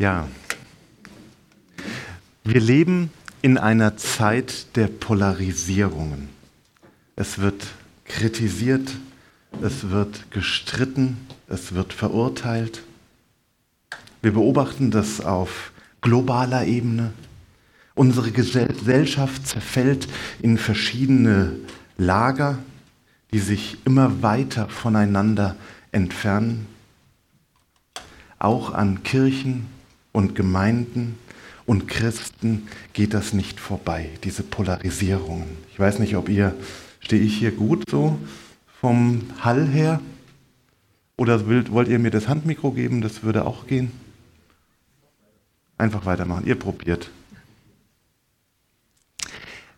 Ja, wir leben in einer Zeit der Polarisierungen. Es wird kritisiert, es wird gestritten, es wird verurteilt. Wir beobachten das auf globaler Ebene. Unsere Gesellschaft zerfällt in verschiedene Lager, die sich immer weiter voneinander entfernen. Auch an Kirchen und Gemeinden und Christen geht das nicht vorbei, diese Polarisierungen. Ich weiß nicht, ob ihr, stehe ich hier gut so vom Hall her? Oder wollt ihr mir das Handmikro geben? Das würde auch gehen. Einfach weitermachen. Ihr probiert.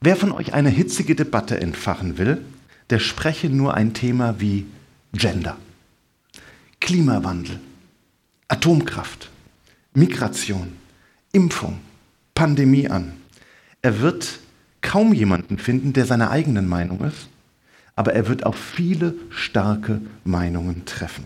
Wer von euch eine hitzige Debatte entfachen will, der spreche nur ein Thema wie Gender, Klimawandel, Atomkraft, Migration, Impfung, Pandemie an. Er wird kaum jemanden finden, der seiner eigenen Meinung ist, aber er wird auf viele starke Meinungen treffen.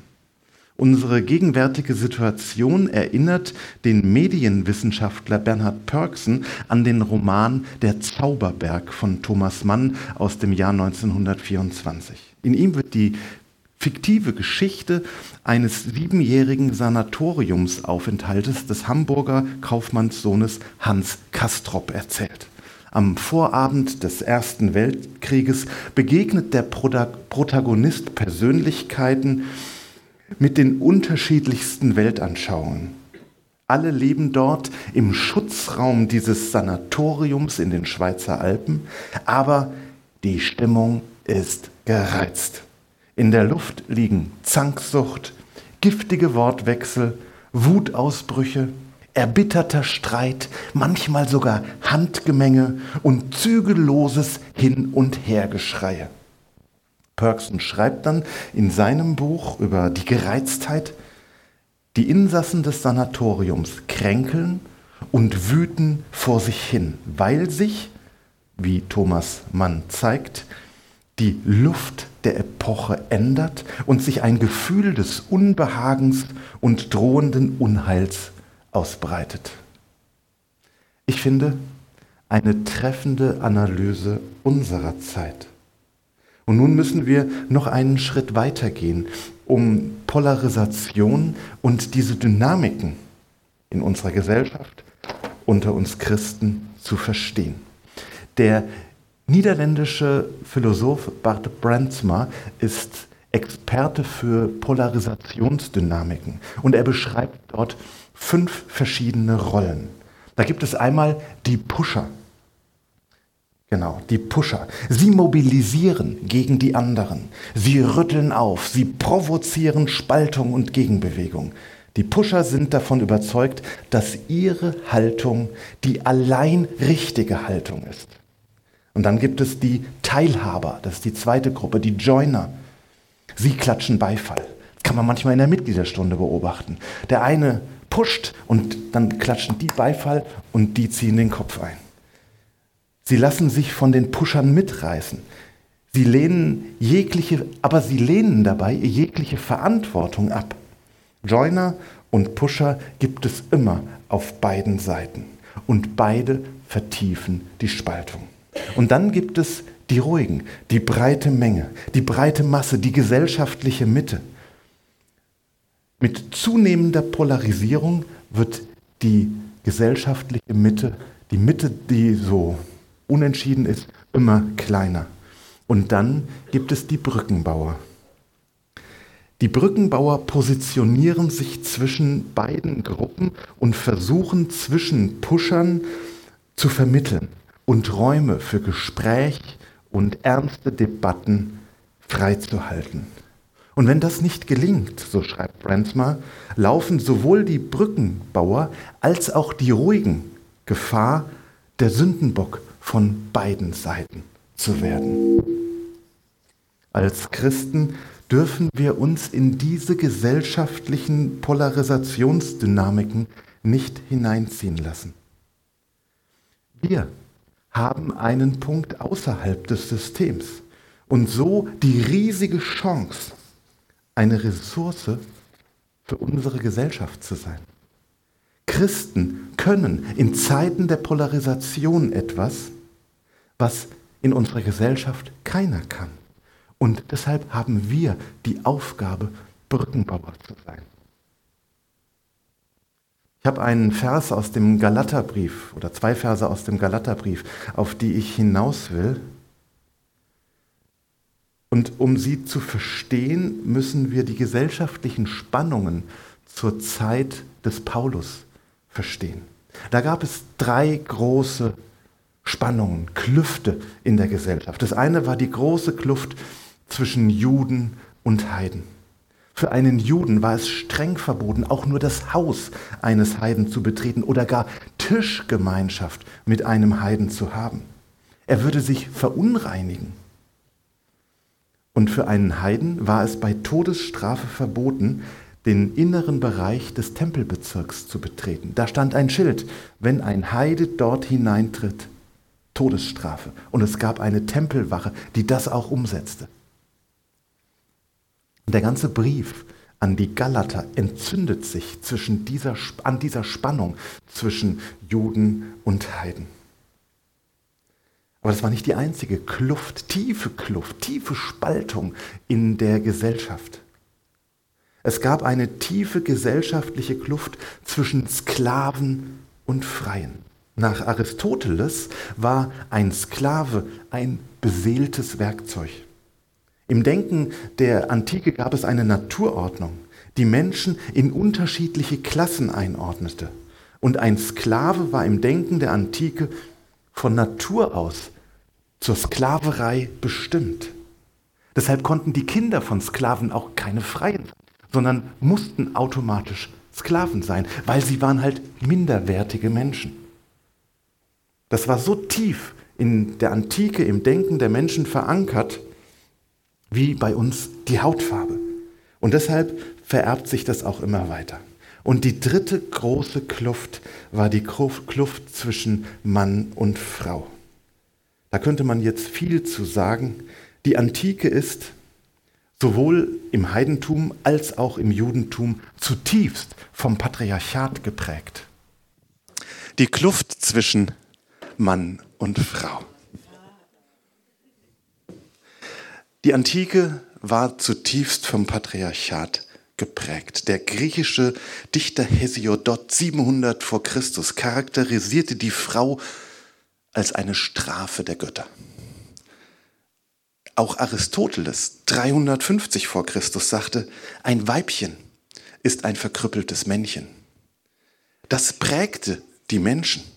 Unsere gegenwärtige Situation erinnert den Medienwissenschaftler Bernhard Pörksen an den Roman Der Zauberberg von Thomas Mann aus dem Jahr 1924. In ihm wird die fiktive Geschichte eines siebenjährigen Sanatoriumsaufenthaltes des Hamburger Kaufmannssohnes Hans Kastrop erzählt. Am Vorabend des Ersten Weltkrieges begegnet der Protagonist Persönlichkeiten mit den unterschiedlichsten Weltanschauungen. Alle leben dort im Schutzraum dieses Sanatoriums in den Schweizer Alpen, aber die Stimmung ist gereizt. In der Luft liegen Zanksucht, giftige Wortwechsel, Wutausbrüche, erbitterter Streit, manchmal sogar Handgemenge und zügelloses Hin- und Hergeschreie. Perksen schreibt dann in seinem Buch über die Gereiztheit, die Insassen des Sanatoriums kränkeln und wüten vor sich hin, weil sich, wie Thomas Mann zeigt, die Luft der Epoche ändert und sich ein Gefühl des Unbehagens und drohenden Unheils ausbreitet. Ich finde eine treffende Analyse unserer Zeit. Und nun müssen wir noch einen Schritt weitergehen, um Polarisation und diese Dynamiken in unserer Gesellschaft unter uns Christen zu verstehen. Der niederländische Philosoph Bart Brandsma ist Experte für Polarisationsdynamiken und er beschreibt dort fünf verschiedene Rollen. Da gibt es einmal die Pusher. Genau, die Pusher. Sie mobilisieren gegen die anderen. Sie rütteln auf. Sie provozieren Spaltung und Gegenbewegung. Die Pusher sind davon überzeugt, dass ihre Haltung die allein richtige Haltung ist. Und dann gibt es die Teilhaber, das ist die zweite Gruppe, die Joiner. Sie klatschen Beifall. Kann man manchmal in der Mitgliederstunde beobachten. Der eine pusht und dann klatschen die Beifall und die ziehen den Kopf ein. Sie lassen sich von den Pushern mitreißen. Sie lehnen jegliche, aber sie lehnen dabei jegliche Verantwortung ab. Joiner und Pusher gibt es immer auf beiden Seiten und beide vertiefen die Spaltung. Und dann gibt es die Ruhigen, die breite Menge, die breite Masse, die gesellschaftliche Mitte. Mit zunehmender Polarisierung wird die gesellschaftliche Mitte, die Mitte, die so unentschieden ist, immer kleiner. Und dann gibt es die Brückenbauer. Die Brückenbauer positionieren sich zwischen beiden Gruppen und versuchen zwischen Pushern zu vermitteln und Räume für Gespräch und ernste Debatten freizuhalten. Und wenn das nicht gelingt, so schreibt Brandsma, laufen sowohl die Brückenbauer als auch die Ruhigen Gefahr, der Sündenbock von beiden Seiten zu werden. Als Christen dürfen wir uns in diese gesellschaftlichen Polarisationsdynamiken nicht hineinziehen lassen. Wir haben einen Punkt außerhalb des Systems und so die riesige Chance, eine Ressource für unsere Gesellschaft zu sein. Christen können in Zeiten der Polarisation etwas, was in unserer Gesellschaft keiner kann. Und deshalb haben wir die Aufgabe, Brückenbauer zu sein. Ich habe einen Vers aus dem Galaterbrief oder zwei Verse aus dem Galaterbrief, auf die ich hinaus will. Und um sie zu verstehen, müssen wir die gesellschaftlichen Spannungen zur Zeit des Paulus verstehen. Da gab es drei große Spannungen, Klüfte in der Gesellschaft. Das eine war die große Kluft zwischen Juden und Heiden. Für einen Juden war es streng verboten, auch nur das Haus eines Heiden zu betreten oder gar Tischgemeinschaft mit einem Heiden zu haben. Er würde sich verunreinigen. Und für einen Heiden war es bei Todesstrafe verboten, den inneren Bereich des Tempelbezirks zu betreten. Da stand ein Schild, wenn ein Heide dort hineintritt, Todesstrafe. Und es gab eine Tempelwache, die das auch umsetzte. Der ganze Brief an die Galater entzündet sich zwischen dieser, an dieser Spannung zwischen Juden und Heiden. Aber das war nicht die einzige Kluft, tiefe Kluft, tiefe Spaltung in der Gesellschaft. Es gab eine tiefe gesellschaftliche Kluft zwischen Sklaven und Freien. Nach Aristoteles war ein Sklave ein beseeltes Werkzeug. Im Denken der Antike gab es eine Naturordnung, die Menschen in unterschiedliche Klassen einordnete. Und ein Sklave war im Denken der Antike von Natur aus zur Sklaverei bestimmt. Deshalb konnten die Kinder von Sklaven auch keine Freien sein, sondern mussten automatisch Sklaven sein, weil sie waren halt minderwertige Menschen. Das war so tief in der Antike im Denken der Menschen verankert, wie bei uns die Hautfarbe. Und deshalb vererbt sich das auch immer weiter. Und die dritte große Kluft war die Kluft zwischen Mann und Frau. Da könnte man jetzt viel zu sagen. Die Antike ist sowohl im Heidentum als auch im Judentum zutiefst vom Patriarchat geprägt. Die Kluft zwischen Mann und Frau. Die Antike war zutiefst vom Patriarchat geprägt. Der griechische Dichter Hesiodot 700 vor Christus charakterisierte die Frau als eine Strafe der Götter. Auch Aristoteles 350 vor Christus sagte, ein Weibchen ist ein verkrüppeltes Männchen. Das prägte die Menschen.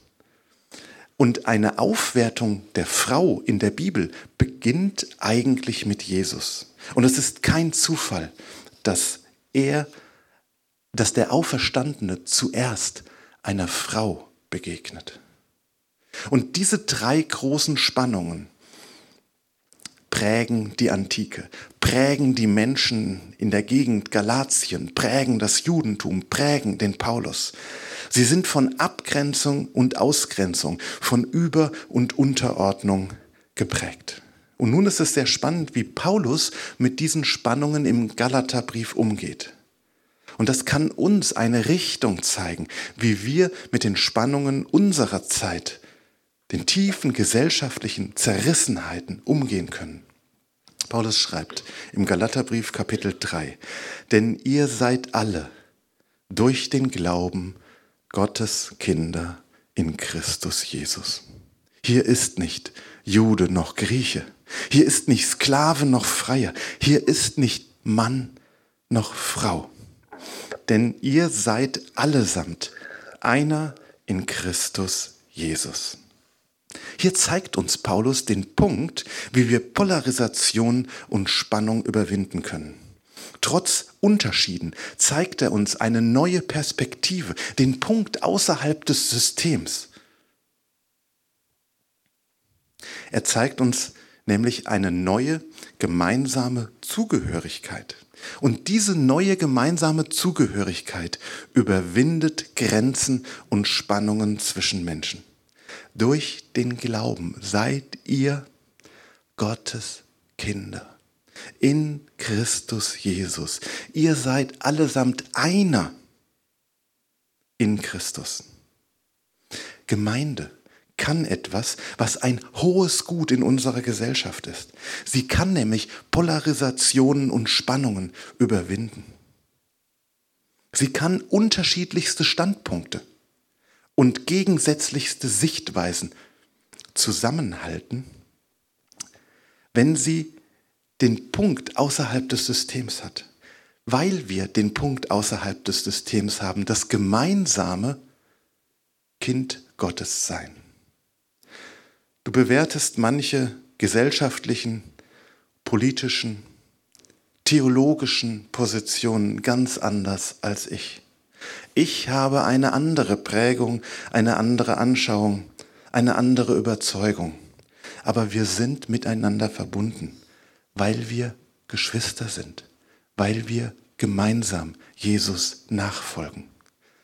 Und eine Aufwertung der Frau in der Bibel beginnt eigentlich mit Jesus. Und es ist kein Zufall, dass er, dass der Auferstandene zuerst einer Frau begegnet. Und diese drei großen Spannungen prägen die Antike, prägen die Menschen in der Gegend Galatien, prägen das Judentum, prägen den Paulus. Sie sind von Abgrenzung und Ausgrenzung, von Über- und Unterordnung geprägt. Und nun ist es sehr spannend, wie Paulus mit diesen Spannungen im Galaterbrief umgeht. Und das kann uns eine Richtung zeigen, wie wir mit den Spannungen unserer Zeit, den tiefen gesellschaftlichen Zerrissenheiten umgehen können. Paulus schreibt im Galaterbrief Kapitel 3, denn ihr seid alle durch den Glauben Gottes Kinder in Christus Jesus. Hier ist nicht Jude noch Grieche. Hier ist nicht Sklave noch Freier. Hier ist nicht Mann noch Frau. Denn ihr seid allesamt einer in Christus Jesus. Hier zeigt uns Paulus den Punkt, wie wir Polarisation und Spannung überwinden können. Trotz Unterschieden zeigt er uns eine neue Perspektive, den Punkt außerhalb des Systems. Er zeigt uns nämlich eine neue gemeinsame Zugehörigkeit. Und diese neue gemeinsame Zugehörigkeit überwindet Grenzen und Spannungen zwischen Menschen. Durch den Glauben seid ihr Gottes Kinder in Christus Jesus. Ihr seid allesamt einer in Christus. Gemeinde kann etwas, was ein hohes Gut in unserer Gesellschaft ist. Sie kann nämlich Polarisationen und Spannungen überwinden. Sie kann unterschiedlichste Standpunkte und gegensätzlichste Sichtweisen zusammenhalten, wenn sie den Punkt außerhalb des Systems hat. Weil wir den Punkt außerhalb des Systems haben, das gemeinsame Kind Gottes sein. Du bewertest manche gesellschaftlichen, politischen, theologischen Positionen ganz anders als ich. Ich habe eine andere Prägung, eine andere Anschauung, eine andere Überzeugung. Aber wir sind miteinander verbunden, weil wir Geschwister sind, weil wir gemeinsam Jesus nachfolgen,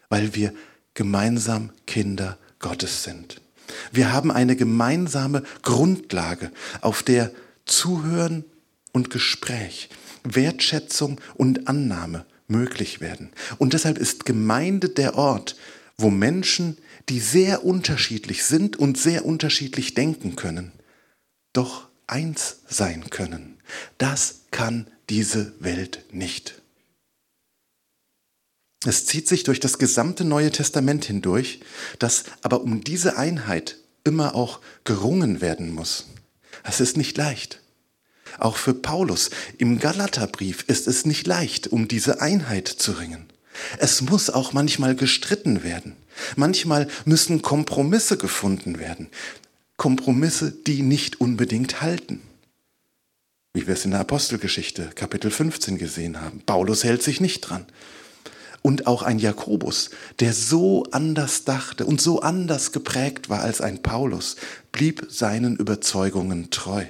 weil wir gemeinsam Kinder Gottes sind. Wir haben eine gemeinsame Grundlage, auf der Zuhören und Gespräch, Wertschätzung und Annahme möglich werden. Und deshalb ist Gemeinde der Ort, wo Menschen, die sehr unterschiedlich sind und sehr unterschiedlich denken können, doch eins sein können. Das kann diese Welt nicht. Es zieht sich durch das gesamte Neue Testament hindurch, dass aber um diese Einheit immer auch gerungen werden muss. Es ist nicht leicht. Auch für Paulus im Galaterbrief ist es nicht leicht, um diese Einheit zu ringen. Es muss auch manchmal gestritten werden. Manchmal müssen Kompromisse gefunden werden. Kompromisse, die nicht unbedingt halten. Wie wir es in der Apostelgeschichte Kapitel 15 gesehen haben. Paulus hält sich nicht dran und auch ein Jakobus, der so anders dachte und so anders geprägt war als ein Paulus, blieb seinen Überzeugungen treu.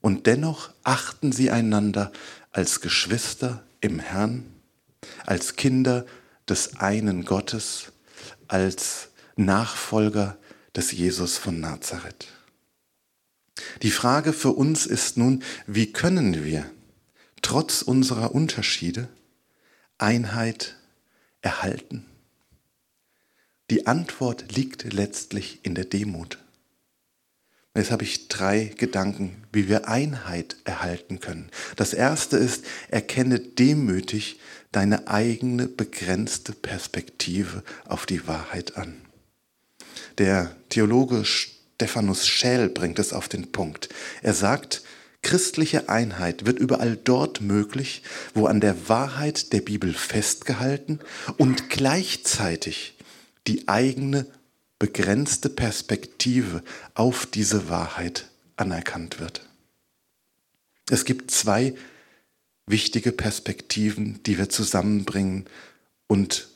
Und dennoch achten sie einander als Geschwister im Herrn, als Kinder des einen Gottes, als Nachfolger des Jesus von Nazareth. Die Frage für uns ist nun, wie können wir trotz unserer Unterschiede Einheit erhalten? Die Antwort liegt letztlich in der Demut. Jetzt habe ich drei Gedanken, wie wir Einheit erhalten können. Das erste ist, erkenne demütig deine eigene begrenzte Perspektive auf die Wahrheit an. Der Theologe Stephanus Schäl bringt es auf den Punkt. Er sagt, Christliche Einheit wird überall dort möglich, wo an der Wahrheit der Bibel festgehalten und gleichzeitig die eigene begrenzte Perspektive auf diese Wahrheit anerkannt wird. Es gibt zwei wichtige Perspektiven, die wir zusammenbringen und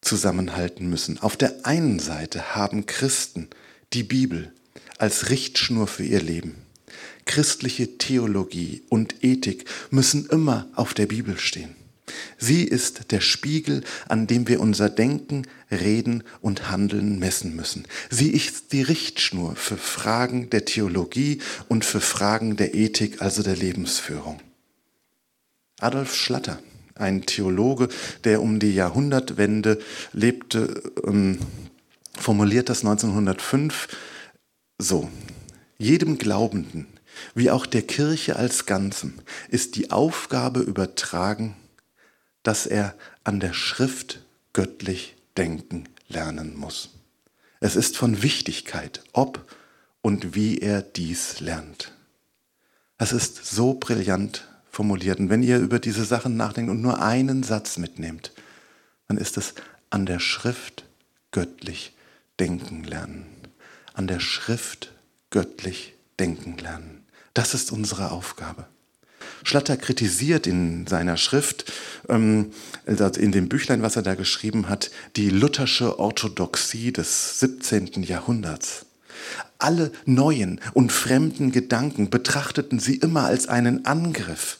zusammenhalten müssen. Auf der einen Seite haben Christen die Bibel als Richtschnur für ihr Leben. Christliche Theologie und Ethik müssen immer auf der Bibel stehen. Sie ist der Spiegel, an dem wir unser Denken, Reden und Handeln messen müssen. Sie ist die Richtschnur für Fragen der Theologie und für Fragen der Ethik, also der Lebensführung. Adolf Schlatter, ein Theologe, der um die Jahrhundertwende lebte, ähm, formuliert das 1905 so. Jedem Glaubenden wie auch der Kirche als Ganzem ist die Aufgabe übertragen, dass er an der Schrift göttlich denken lernen muss. Es ist von Wichtigkeit, ob und wie er dies lernt. Es ist so brillant formuliert. Und wenn ihr über diese Sachen nachdenkt und nur einen Satz mitnehmt, dann ist es an der Schrift göttlich denken lernen. An der Schrift göttlich denken lernen. Das ist unsere Aufgabe. Schlatter kritisiert in seiner Schrift, ähm, also in dem Büchlein, was er da geschrieben hat, die luthersche Orthodoxie des 17. Jahrhunderts. Alle neuen und fremden Gedanken betrachteten sie immer als einen Angriff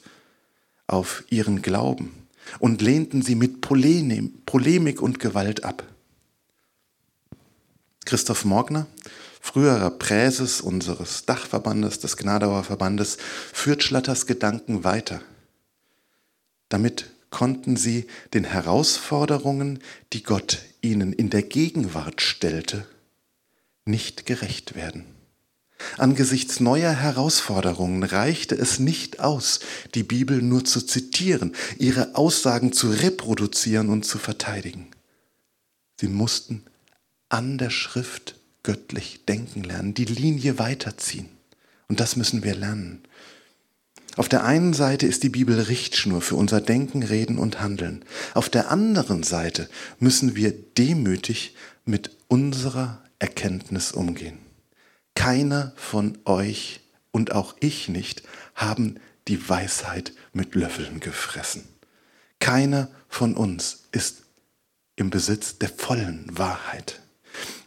auf ihren Glauben und lehnten sie mit Polemik und Gewalt ab. Christoph Morgner früherer Präses unseres Dachverbandes, des Gnadauer Verbandes, führt Schlatters Gedanken weiter. Damit konnten sie den Herausforderungen, die Gott ihnen in der Gegenwart stellte, nicht gerecht werden. Angesichts neuer Herausforderungen reichte es nicht aus, die Bibel nur zu zitieren, ihre Aussagen zu reproduzieren und zu verteidigen. Sie mussten an der Schrift göttlich denken lernen, die Linie weiterziehen. Und das müssen wir lernen. Auf der einen Seite ist die Bibel Richtschnur für unser Denken, Reden und Handeln. Auf der anderen Seite müssen wir demütig mit unserer Erkenntnis umgehen. Keiner von euch und auch ich nicht haben die Weisheit mit Löffeln gefressen. Keiner von uns ist im Besitz der vollen Wahrheit.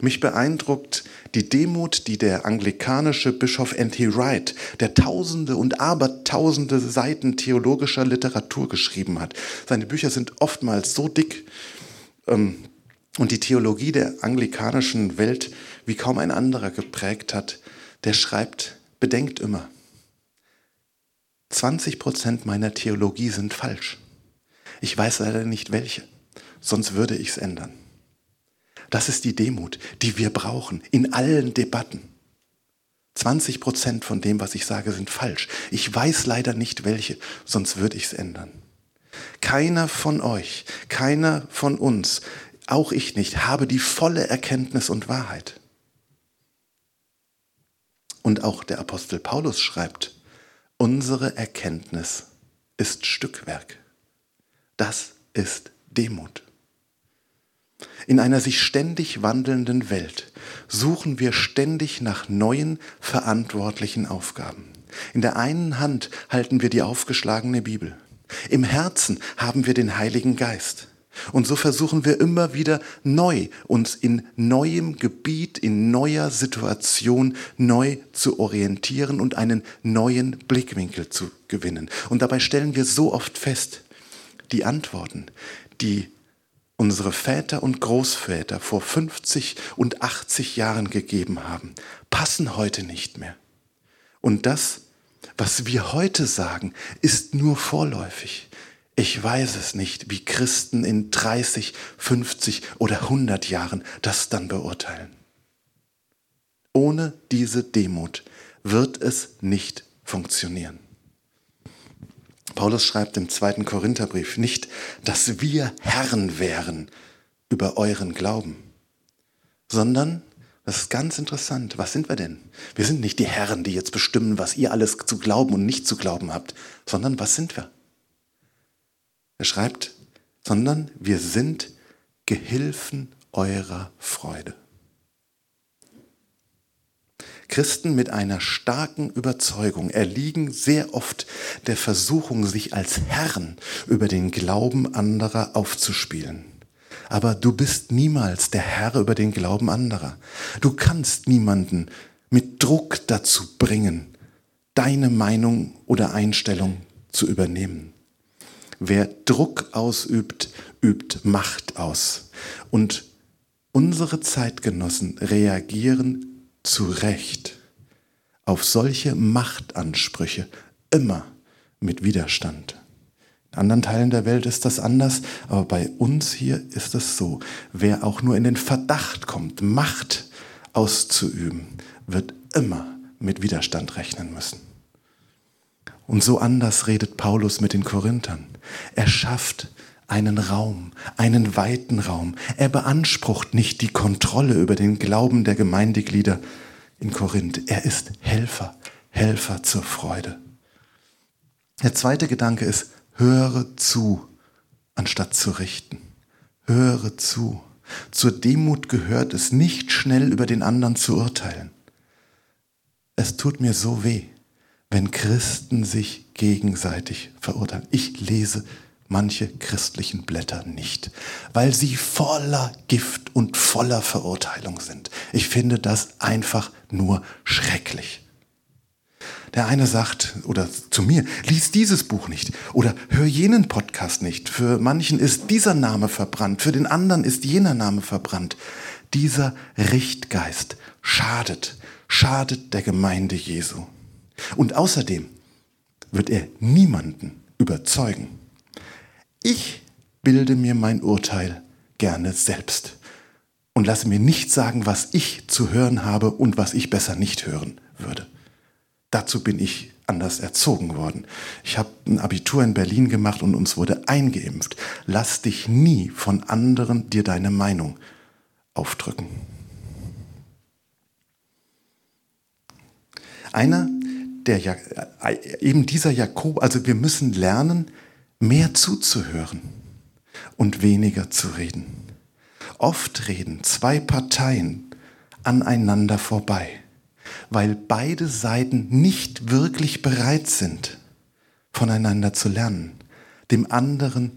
Mich beeindruckt die Demut, die der anglikanische Bischof N.T. Wright, der tausende und abertausende Seiten theologischer Literatur geschrieben hat. Seine Bücher sind oftmals so dick ähm, und die Theologie der anglikanischen Welt wie kaum ein anderer geprägt hat, der schreibt, bedenkt immer, 20 Prozent meiner Theologie sind falsch. Ich weiß leider nicht welche, sonst würde ich es ändern. Das ist die Demut, die wir brauchen in allen Debatten. 20 Prozent von dem, was ich sage, sind falsch. Ich weiß leider nicht welche, sonst würde ich es ändern. Keiner von euch, keiner von uns, auch ich nicht, habe die volle Erkenntnis und Wahrheit. Und auch der Apostel Paulus schreibt, unsere Erkenntnis ist Stückwerk. Das ist Demut. In einer sich ständig wandelnden Welt suchen wir ständig nach neuen verantwortlichen Aufgaben. In der einen Hand halten wir die aufgeschlagene Bibel. Im Herzen haben wir den Heiligen Geist. Und so versuchen wir immer wieder neu uns in neuem Gebiet, in neuer Situation neu zu orientieren und einen neuen Blickwinkel zu gewinnen. Und dabei stellen wir so oft fest, die Antworten, die unsere Väter und Großväter vor 50 und 80 Jahren gegeben haben, passen heute nicht mehr. Und das, was wir heute sagen, ist nur vorläufig. Ich weiß es nicht, wie Christen in 30, 50 oder 100 Jahren das dann beurteilen. Ohne diese Demut wird es nicht funktionieren. Paulus schreibt im zweiten Korintherbrief nicht, dass wir Herren wären über euren Glauben, sondern, das ist ganz interessant, was sind wir denn? Wir sind nicht die Herren, die jetzt bestimmen, was ihr alles zu glauben und nicht zu glauben habt, sondern was sind wir? Er schreibt, sondern wir sind Gehilfen eurer Freude. Christen mit einer starken Überzeugung erliegen sehr oft der Versuchung, sich als Herren über den Glauben anderer aufzuspielen. Aber du bist niemals der Herr über den Glauben anderer. Du kannst niemanden mit Druck dazu bringen, deine Meinung oder Einstellung zu übernehmen. Wer Druck ausübt, übt Macht aus. Und unsere Zeitgenossen reagieren zu Recht auf solche Machtansprüche immer mit Widerstand. In anderen Teilen der Welt ist das anders, aber bei uns hier ist es so. Wer auch nur in den Verdacht kommt, Macht auszuüben, wird immer mit Widerstand rechnen müssen. Und so anders redet Paulus mit den Korinthern. Er schafft einen Raum, einen weiten Raum. Er beansprucht nicht die Kontrolle über den Glauben der Gemeindeglieder in Korinth. Er ist Helfer, Helfer zur Freude. Der zweite Gedanke ist, höre zu, anstatt zu richten. Höre zu. Zur Demut gehört es, nicht schnell über den anderen zu urteilen. Es tut mir so weh, wenn Christen sich gegenseitig verurteilen. Ich lese manche christlichen Blätter nicht, weil sie voller Gift und voller Verurteilung sind. Ich finde das einfach nur schrecklich. Der eine sagt oder zu mir, lies dieses Buch nicht oder hör jenen Podcast nicht. Für manchen ist dieser Name verbrannt, für den anderen ist jener Name verbrannt. Dieser Richtgeist schadet, schadet der Gemeinde Jesu. Und außerdem wird er niemanden überzeugen. Ich bilde mir mein Urteil gerne selbst und lasse mir nicht sagen, was ich zu hören habe und was ich besser nicht hören würde. Dazu bin ich anders erzogen worden. Ich habe ein Abitur in Berlin gemacht und uns wurde eingeimpft. Lass dich nie von anderen dir deine Meinung aufdrücken. Einer der äh, eben dieser Jakob, also wir müssen lernen, mehr zuzuhören und weniger zu reden. Oft reden zwei Parteien aneinander vorbei, weil beide Seiten nicht wirklich bereit sind, voneinander zu lernen, dem anderen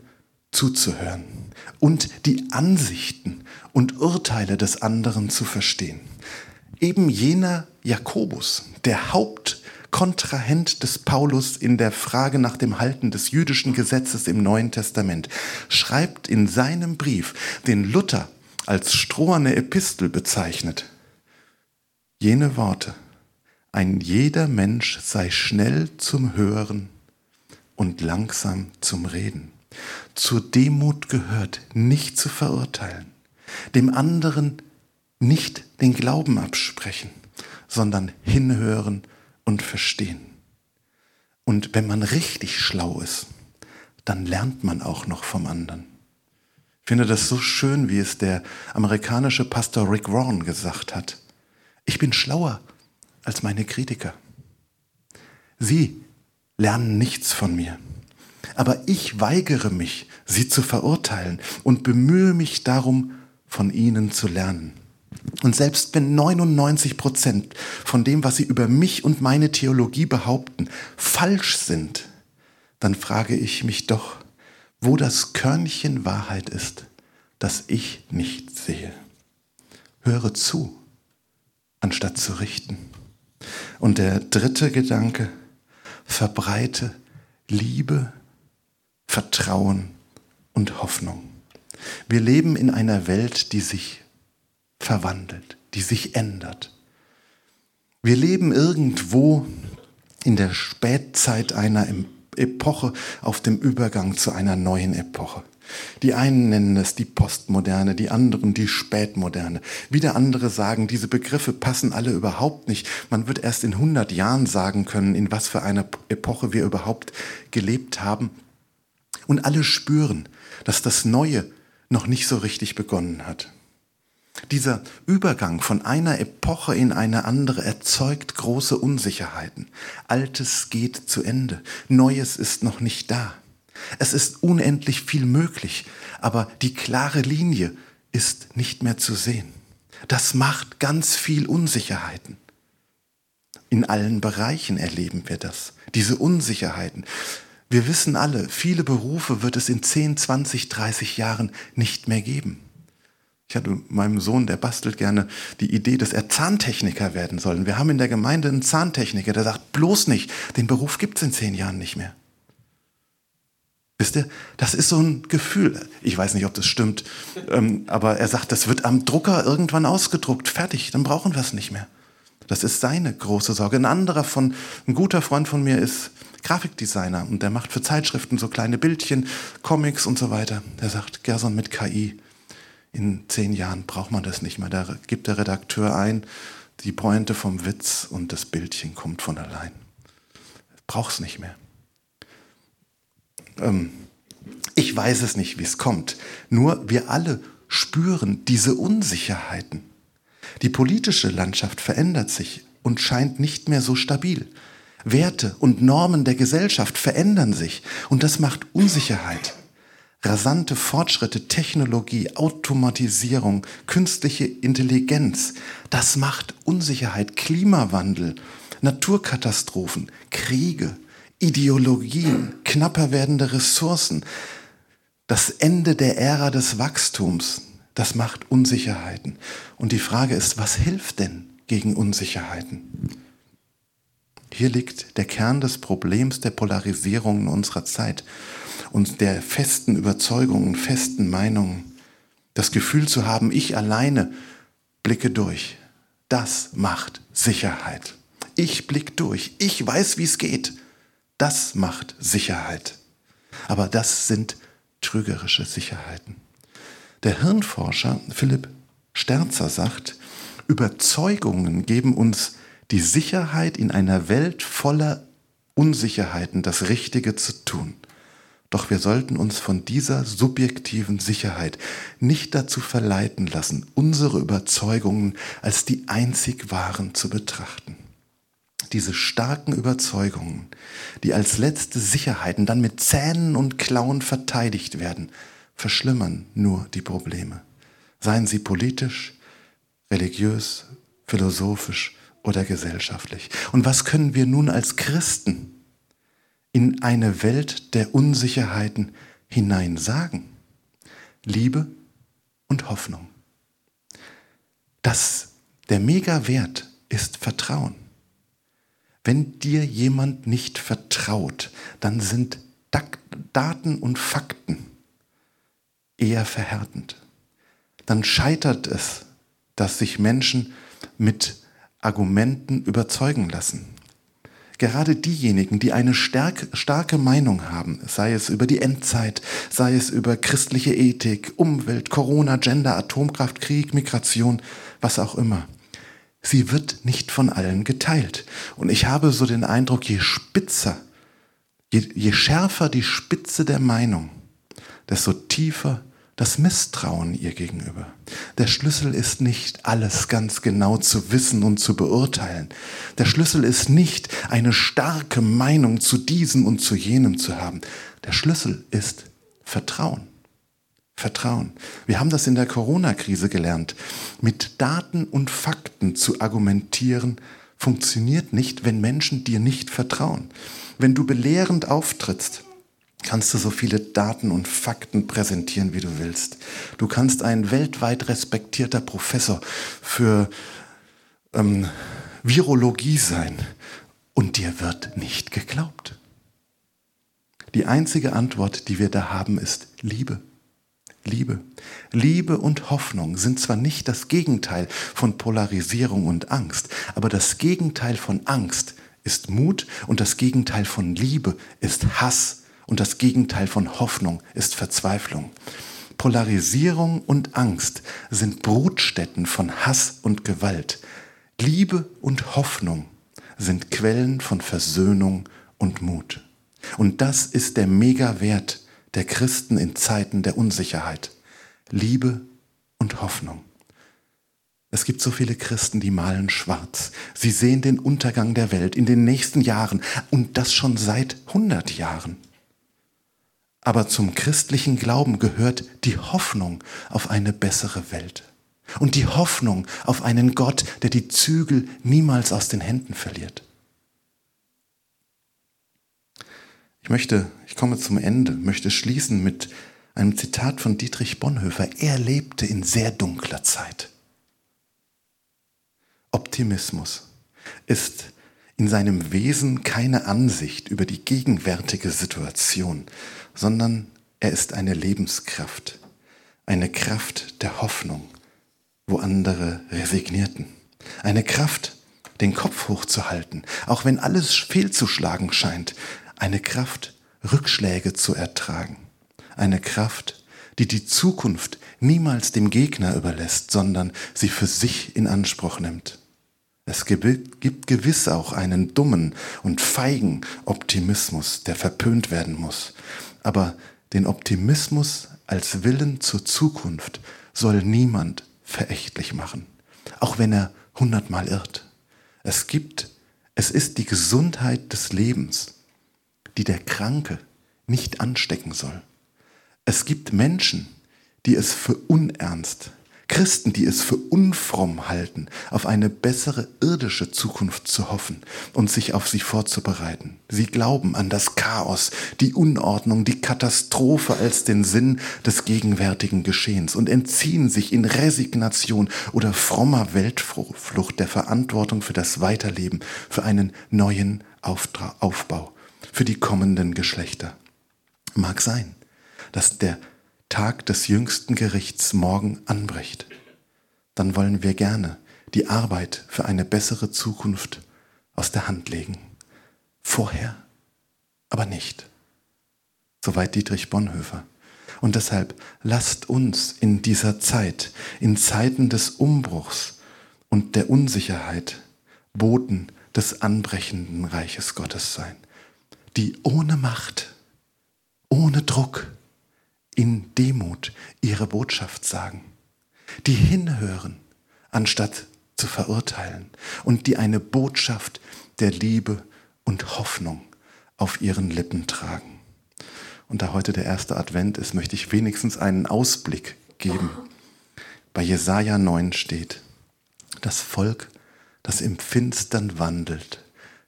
zuzuhören und die Ansichten und Urteile des anderen zu verstehen. Eben jener Jakobus, der Hauptkontrahent des Paulus in der Frage nach dem Halten des jüdischen Gesetzes im Neuen Testament, schreibt in seinem Brief, den Luther als stroherne Epistel bezeichnet, jene Worte, ein jeder Mensch sei schnell zum Hören und langsam zum Reden. Zur Demut gehört, nicht zu verurteilen, dem anderen nicht den Glauben absprechen, sondern hinhören und verstehen. Und wenn man richtig schlau ist, dann lernt man auch noch vom anderen. Ich finde das so schön, wie es der amerikanische Pastor Rick Warren gesagt hat. Ich bin schlauer als meine Kritiker. Sie lernen nichts von mir. Aber ich weigere mich, sie zu verurteilen und bemühe mich darum, von ihnen zu lernen. Und selbst wenn 99 Prozent von dem, was sie über mich und meine Theologie behaupten, falsch sind, dann frage ich mich doch, wo das Körnchen Wahrheit ist, das ich nicht sehe. Höre zu, anstatt zu richten. Und der dritte Gedanke, verbreite Liebe, Vertrauen und Hoffnung. Wir leben in einer Welt, die sich verwandelt, die sich ändert. Wir leben irgendwo in der Spätzeit einer Epoche auf dem Übergang zu einer neuen Epoche. Die einen nennen es die Postmoderne, die anderen die Spätmoderne. Wieder andere sagen, diese Begriffe passen alle überhaupt nicht. Man wird erst in 100 Jahren sagen können, in was für einer Epoche wir überhaupt gelebt haben. Und alle spüren, dass das Neue noch nicht so richtig begonnen hat. Dieser Übergang von einer Epoche in eine andere erzeugt große Unsicherheiten. Altes geht zu Ende, Neues ist noch nicht da. Es ist unendlich viel möglich, aber die klare Linie ist nicht mehr zu sehen. Das macht ganz viel Unsicherheiten. In allen Bereichen erleben wir das, diese Unsicherheiten. Wir wissen alle, viele Berufe wird es in 10, 20, 30 Jahren nicht mehr geben. Ich hatte meinem Sohn, der bastelt gerne die Idee, dass er Zahntechniker werden soll. Wir haben in der Gemeinde einen Zahntechniker, der sagt, bloß nicht, den Beruf gibt es in zehn Jahren nicht mehr. Wisst ihr, das ist so ein Gefühl. Ich weiß nicht, ob das stimmt, ähm, aber er sagt, das wird am Drucker irgendwann ausgedruckt, fertig, dann brauchen wir es nicht mehr. Das ist seine große Sorge. Ein anderer von, ein guter Freund von mir ist Grafikdesigner und der macht für Zeitschriften so kleine Bildchen, Comics und so weiter. Der sagt, Gerson mit KI, in zehn Jahren braucht man das nicht mehr. Da gibt der Redakteur ein, die Pointe vom Witz und das Bildchen kommt von allein. Braucht es nicht mehr. Ähm, ich weiß es nicht, wie es kommt. Nur wir alle spüren diese Unsicherheiten. Die politische Landschaft verändert sich und scheint nicht mehr so stabil. Werte und Normen der Gesellschaft verändern sich und das macht Unsicherheit rasante Fortschritte, Technologie, Automatisierung, künstliche Intelligenz, das macht Unsicherheit, Klimawandel, Naturkatastrophen, Kriege, Ideologien, knapper werdende Ressourcen, das Ende der Ära des Wachstums, das macht Unsicherheiten. Und die Frage ist, was hilft denn gegen Unsicherheiten? Hier liegt der Kern des Problems der Polarisierung in unserer Zeit und der festen Überzeugungen, festen Meinungen, das Gefühl zu haben, ich alleine blicke durch, das macht Sicherheit. Ich blick durch, ich weiß, wie es geht. Das macht Sicherheit. Aber das sind trügerische Sicherheiten. Der Hirnforscher Philipp Sterzer sagt, Überzeugungen geben uns die Sicherheit in einer Welt voller Unsicherheiten, das Richtige zu tun. Doch wir sollten uns von dieser subjektiven Sicherheit nicht dazu verleiten lassen, unsere Überzeugungen als die einzig wahren zu betrachten. Diese starken Überzeugungen, die als letzte Sicherheiten dann mit Zähnen und Klauen verteidigt werden, verschlimmern nur die Probleme. Seien sie politisch, religiös, philosophisch oder gesellschaftlich. Und was können wir nun als Christen in eine Welt der Unsicherheiten hinein sagen? Liebe und Hoffnung. Das, der Megawert ist Vertrauen. Wenn dir jemand nicht vertraut, dann sind Daten und Fakten eher verhärtend. Dann scheitert es, dass sich Menschen mit Argumenten überzeugen lassen. Gerade diejenigen, die eine stark, starke Meinung haben, sei es über die Endzeit, sei es über christliche Ethik, Umwelt, Corona, Gender, Atomkraft, Krieg, Migration, was auch immer, sie wird nicht von allen geteilt. Und ich habe so den Eindruck, je spitzer, je, je schärfer die Spitze der Meinung, desto tiefer das Misstrauen ihr gegenüber. Der Schlüssel ist nicht, alles ganz genau zu wissen und zu beurteilen. Der Schlüssel ist nicht, eine starke Meinung zu diesem und zu jenem zu haben. Der Schlüssel ist Vertrauen. Vertrauen. Wir haben das in der Corona-Krise gelernt. Mit Daten und Fakten zu argumentieren, funktioniert nicht, wenn Menschen dir nicht vertrauen. Wenn du belehrend auftrittst, kannst du so viele Daten und Fakten präsentieren, wie du willst. Du kannst ein weltweit respektierter Professor für ähm, Virologie sein und dir wird nicht geglaubt. Die einzige Antwort, die wir da haben, ist Liebe. Liebe. Liebe und Hoffnung sind zwar nicht das Gegenteil von Polarisierung und Angst, aber das Gegenteil von Angst ist Mut und das Gegenteil von Liebe ist Hass und das Gegenteil von Hoffnung ist Verzweiflung. Polarisierung und Angst sind Brutstätten von Hass und Gewalt. Liebe und Hoffnung sind Quellen von Versöhnung und Mut. Und das ist der Megawert der Christen in Zeiten der Unsicherheit. Liebe und Hoffnung. Es gibt so viele Christen, die malen schwarz. Sie sehen den Untergang der Welt in den nächsten Jahren und das schon seit 100 Jahren. Aber zum christlichen Glauben gehört die Hoffnung auf eine bessere Welt. Und die Hoffnung auf einen Gott, der die Zügel niemals aus den Händen verliert. Ich möchte, ich komme zum Ende, möchte schließen mit einem Zitat von Dietrich Bonhoeffer. Er lebte in sehr dunkler Zeit. Optimismus ist in seinem Wesen keine Ansicht über die gegenwärtige Situation, sondern er ist eine Lebenskraft, eine Kraft der Hoffnung, wo andere resignierten. Eine Kraft, den Kopf hochzuhalten, auch wenn alles fehlzuschlagen scheint. Eine Kraft, Rückschläge zu ertragen. Eine Kraft, die die Zukunft niemals dem Gegner überlässt, sondern sie für sich in Anspruch nimmt. Es gibt gewiss auch einen dummen und feigen Optimismus, der verpönt werden muss. Aber den Optimismus als Willen zur Zukunft soll niemand verächtlich machen, auch wenn er hundertmal irrt. Es gibt, es ist die Gesundheit des Lebens, die der Kranke nicht anstecken soll. Es gibt Menschen, die es für unernst Christen, die es für unfromm halten, auf eine bessere irdische Zukunft zu hoffen und sich auf sie vorzubereiten. Sie glauben an das Chaos, die Unordnung, die Katastrophe als den Sinn des gegenwärtigen Geschehens und entziehen sich in Resignation oder frommer Weltflucht der Verantwortung für das Weiterleben, für einen neuen Aufbau, für die kommenden Geschlechter. Mag sein, dass der Tag des jüngsten Gerichts morgen anbricht, dann wollen wir gerne die Arbeit für eine bessere Zukunft aus der Hand legen. Vorher aber nicht. Soweit Dietrich Bonhoeffer. Und deshalb lasst uns in dieser Zeit, in Zeiten des Umbruchs und der Unsicherheit, Boten des anbrechenden Reiches Gottes sein, die ohne Macht, ohne Druck, in Demut ihre Botschaft sagen, die hinhören, anstatt zu verurteilen und die eine Botschaft der Liebe und Hoffnung auf ihren Lippen tragen. Und da heute der erste Advent ist, möchte ich wenigstens einen Ausblick geben. Bei Jesaja 9 steht, das Volk, das im Finstern wandelt,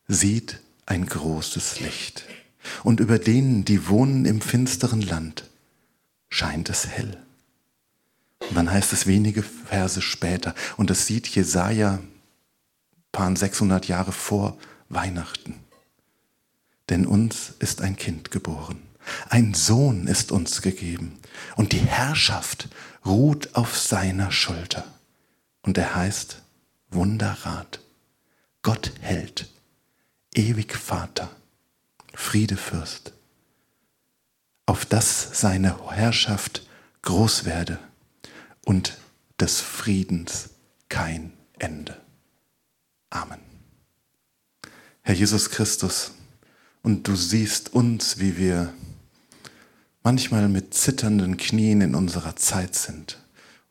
sieht ein großes Licht. Und über denen, die wohnen im finsteren Land, scheint es hell. Und dann heißt es wenige Verse später, und das sieht Jesaja paar 600 Jahre vor Weihnachten. Denn uns ist ein Kind geboren ein Sohn ist uns gegeben und die Herrschaft ruht auf seiner Schulter. Und er heißt Wunderrat, Gott hält, ewig Vater, Friedefürst, auf dass seine Herrschaft groß werde und des Friedens kein Ende. Amen. Herr Jesus Christus, und du siehst uns, wie wir manchmal mit zitternden Knien in unserer Zeit sind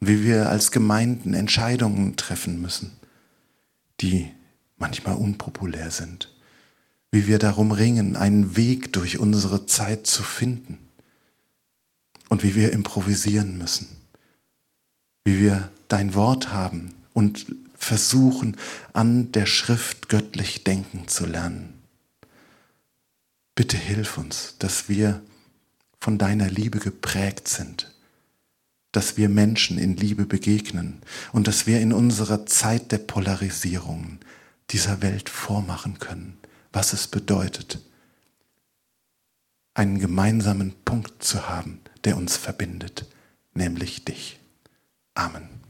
und wie wir als Gemeinden Entscheidungen treffen müssen, die manchmal unpopulär sind, wie wir darum ringen, einen Weg durch unsere Zeit zu finden. Und wie wir improvisieren müssen, wie wir dein Wort haben und versuchen, an der Schrift göttlich denken zu lernen. Bitte hilf uns, dass wir von deiner Liebe geprägt sind, dass wir Menschen in Liebe begegnen und dass wir in unserer Zeit der Polarisierung dieser Welt vormachen können, was es bedeutet, einen gemeinsamen Punkt zu haben, der uns verbindet, nämlich dich. Amen.